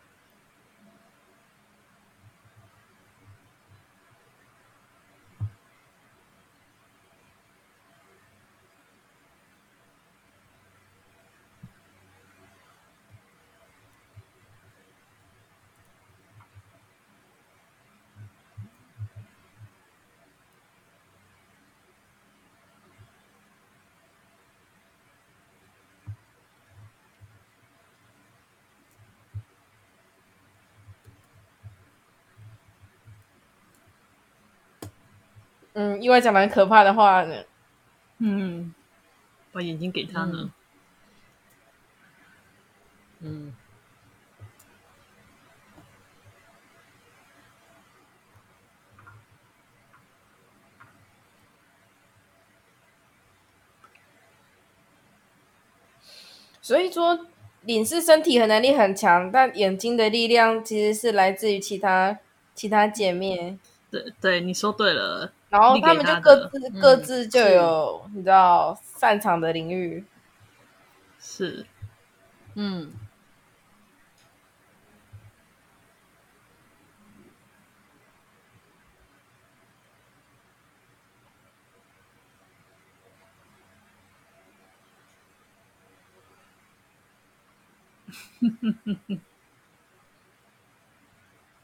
B: 嗯，意外讲蛮可怕的话呢。
A: 嗯，把眼睛给他呢。
C: 嗯。嗯，
B: 所以说，领事身体和能力很强，但眼睛的力量其实是来自于其他其他姐妹。
A: 对对，你说对了。
B: 然后他们就各自各自就有你知道擅长的领域，
A: 是，
C: 嗯。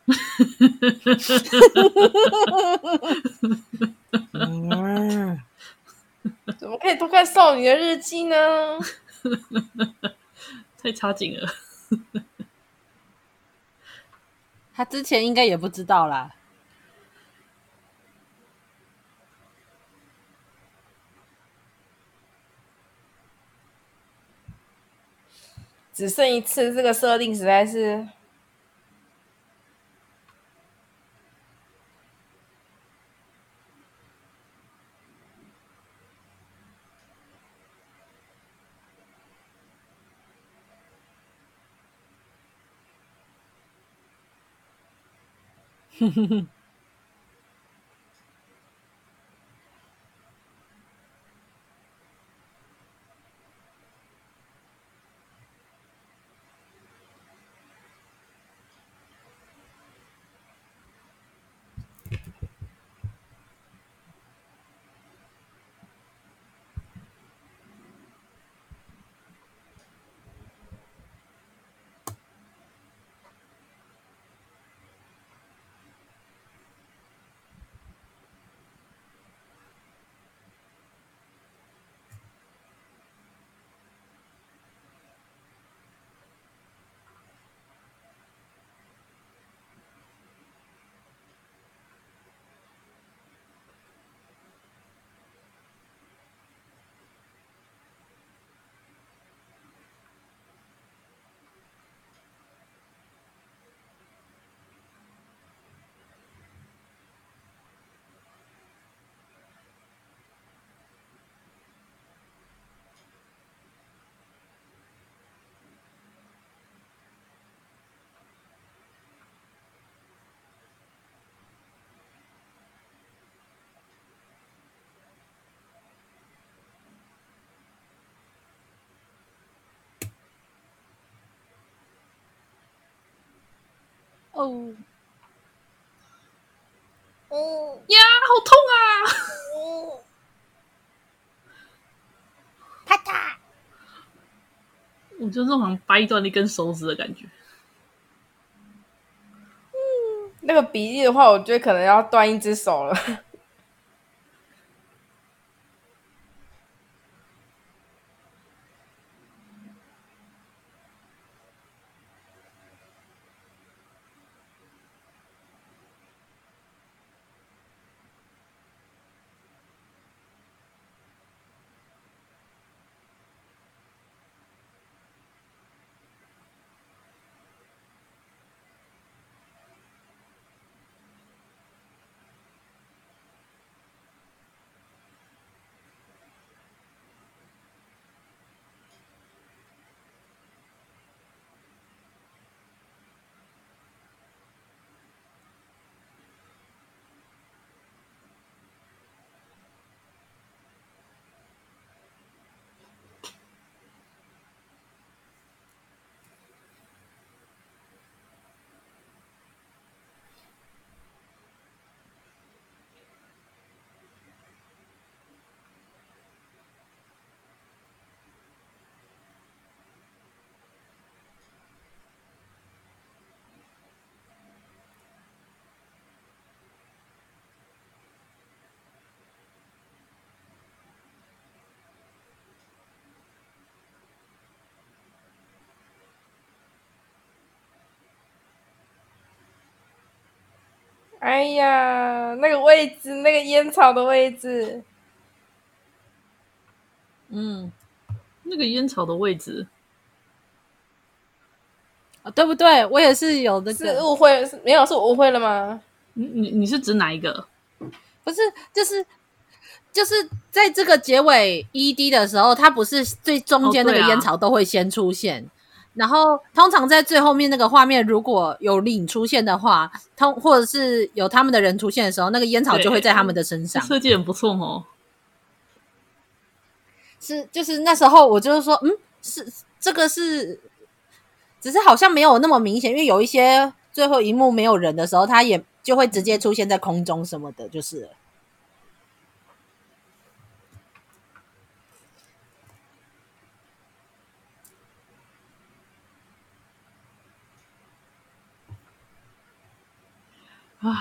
B: 怎么可以偷看少女的日记呢？
A: 太差劲了！
C: 他之前应该也不知道啦。
B: 只剩一次，这个设定实在是……
C: 哼哼哼哦，
A: 哦呀，好痛啊！哦，
C: 啪嗒！
A: 我就好像掰断了一根手指的感觉。
B: 嗯，那个比例的话，我觉得可能要断一只手了。哎呀，那个位置，那个烟草的位置，
A: 嗯，那个烟草的位置，
C: 啊，对不对？我也是有的，
B: 是误会，是没有，是我误会了吗？
A: 你你你是指哪一个？
C: 不是，就是就是在这个结尾 ED 的时候，它不是最中间那个烟草都会先出现。然后，通常在最后面那个画面，如果有领出现的话，通或者是有他们的人出现的时候，那个烟草就会在他们的身上。
A: 设计很不错哦。
C: 是，就是那时候我就是说，嗯，是这个是，只是好像没有那么明显，因为有一些最后一幕没有人的时候，他也就会直接出现在空中什么的，就是。
A: 唉，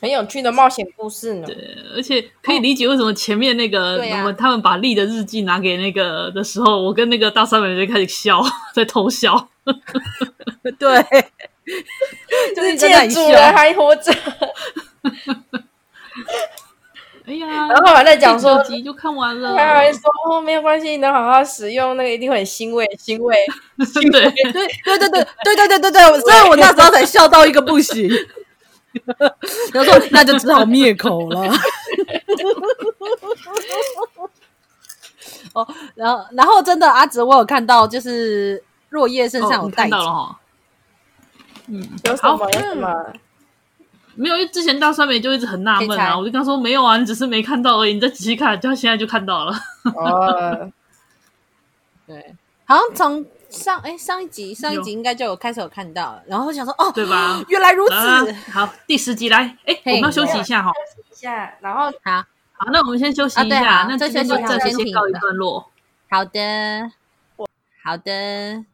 B: 很有趣的冒险故事呢。
A: 对，而且可以理解为什么前面那个，我、哦啊、他们把丽的日记拿给那个 的时候，我跟那个大三美就开始笑，在偷笑。
C: 对，
B: 就是借主人还活着。
A: 哎呀，
B: 然后还在讲说，
A: 集就看完了。
B: 他还说哦，没有关系，能好好使用那个一定会很欣慰，欣慰，欣慰。
C: 对对对对对对对对对，所以我那时候才笑到一个不行。然后说那就只好灭口了。哦，然后然后真的阿紫，我有看到，就是若叶身上有带。
A: 嗯，
B: 有什么？有什么？
A: 没有，因为之前大酸梅就一直很纳闷啊，我就跟他说没有啊，你只是没看到而已，你再仔细看，就现在就看到了。
C: 哦，对，好像从上哎上一集上一集应该就有开始有看到了，然后我想说哦，
A: 对吧？
C: 原来如此。
A: 好，第十集来，哎，我们要休息一下哈，
B: 休息一下，然后
C: 好，
A: 好，那我们先休息一下，那这些就这先告一段落。
C: 好的，好的。